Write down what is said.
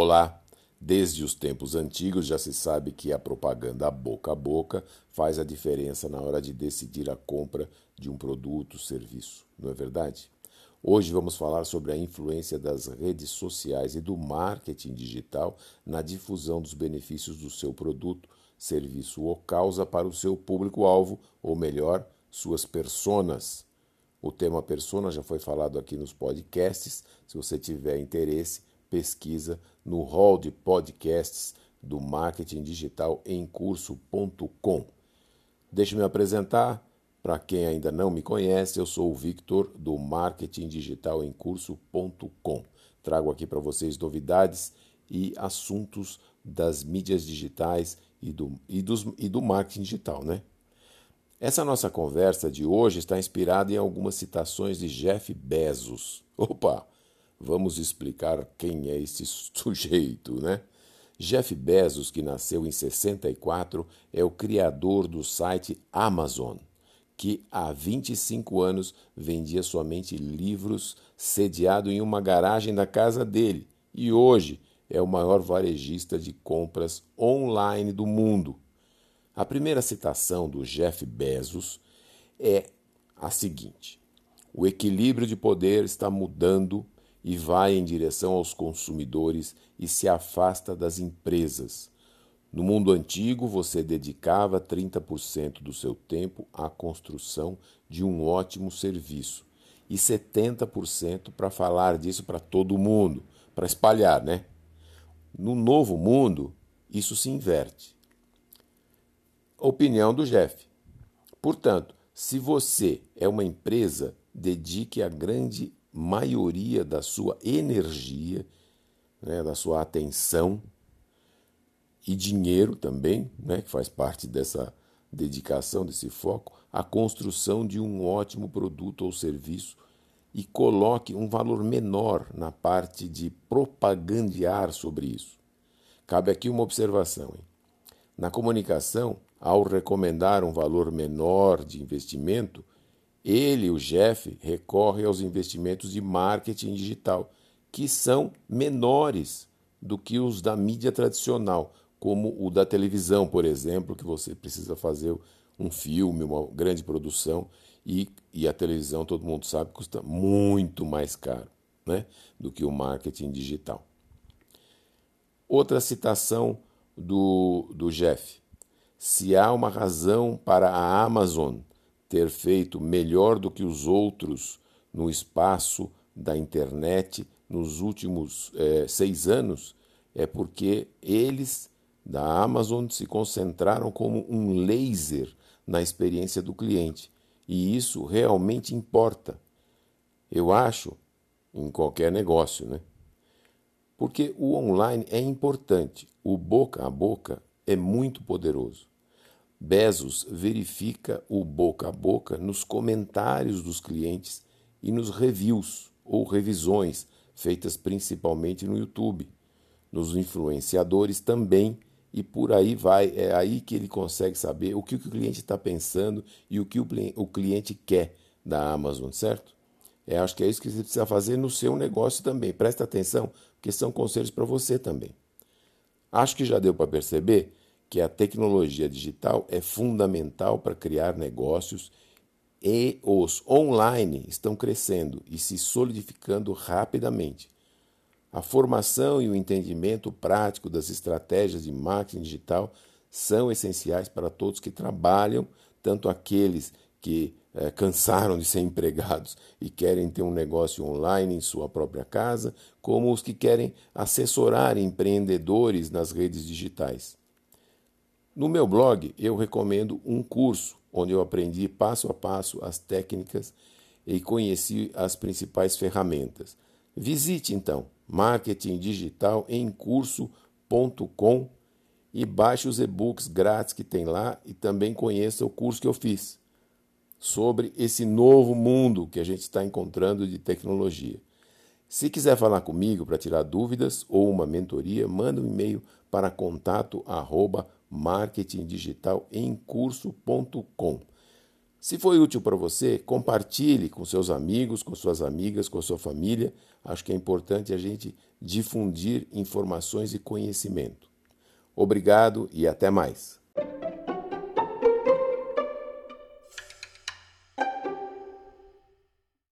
Olá! Desde os tempos antigos já se sabe que a propaganda boca a boca faz a diferença na hora de decidir a compra de um produto, serviço, não é verdade? Hoje vamos falar sobre a influência das redes sociais e do marketing digital na difusão dos benefícios do seu produto, serviço ou causa para o seu público-alvo, ou melhor, suas personas. O tema persona já foi falado aqui nos podcasts. Se você tiver interesse, pesquisa no hall de podcasts do marketing digital em curso.com. Deixe-me apresentar. Para quem ainda não me conhece, eu sou o Victor do marketing digital em curso.com. Trago aqui para vocês novidades e assuntos das mídias digitais e do, e, dos, e do marketing digital, né? Essa nossa conversa de hoje está inspirada em algumas citações de Jeff Bezos. Opa! Vamos explicar quem é esse sujeito, né? Jeff Bezos, que nasceu em 64, é o criador do site Amazon, que há 25 anos vendia somente livros sediado em uma garagem da casa dele e hoje é o maior varejista de compras online do mundo. A primeira citação do Jeff Bezos é a seguinte: O equilíbrio de poder está mudando e vai em direção aos consumidores e se afasta das empresas. No mundo antigo, você dedicava 30% do seu tempo à construção de um ótimo serviço e 70% para falar disso para todo mundo, para espalhar, né? No novo mundo, isso se inverte. Opinião do Jeff. Portanto, se você é uma empresa, dedique a grande maioria da sua energia, né, da sua atenção e dinheiro também, né, que faz parte dessa dedicação, desse foco, à construção de um ótimo produto ou serviço e coloque um valor menor na parte de propagandear sobre isso. Cabe aqui uma observação. Hein? Na comunicação, ao recomendar um valor menor de investimento, ele, o Jeff, recorre aos investimentos de marketing digital, que são menores do que os da mídia tradicional, como o da televisão, por exemplo, que você precisa fazer um filme, uma grande produção, e, e a televisão, todo mundo sabe, custa muito mais caro né, do que o marketing digital. Outra citação do, do Jeff. Se há uma razão para a Amazon ter feito melhor do que os outros no espaço da internet nos últimos é, seis anos é porque eles da Amazon se concentraram como um laser na experiência do cliente e isso realmente importa. Eu acho em qualquer negócio, né? Porque o online é importante, o boca a boca é muito poderoso. Bezos verifica o boca a boca nos comentários dos clientes e nos reviews ou revisões feitas principalmente no YouTube, nos influenciadores também e por aí vai. É aí que ele consegue saber o que o cliente está pensando e o que o cliente quer da Amazon, certo? É, acho que é isso que você precisa fazer no seu negócio também. Presta atenção, porque são conselhos para você também. Acho que já deu para perceber que a tecnologia digital é fundamental para criar negócios e os online estão crescendo e se solidificando rapidamente. A formação e o entendimento prático das estratégias de marketing digital são essenciais para todos que trabalham, tanto aqueles que é, cansaram de ser empregados e querem ter um negócio online em sua própria casa, como os que querem assessorar empreendedores nas redes digitais. No meu blog, eu recomendo um curso onde eu aprendi passo a passo as técnicas e conheci as principais ferramentas. Visite então marketing digital em curso.com e baixe os e-books grátis que tem lá e também conheça o curso que eu fiz sobre esse novo mundo que a gente está encontrando de tecnologia. Se quiser falar comigo para tirar dúvidas ou uma mentoria, manda um e-mail para contato arroba marketingdigital em curso.com. Se foi útil para você, compartilhe com seus amigos, com suas amigas, com sua família. Acho que é importante a gente difundir informações e conhecimento. Obrigado e até mais.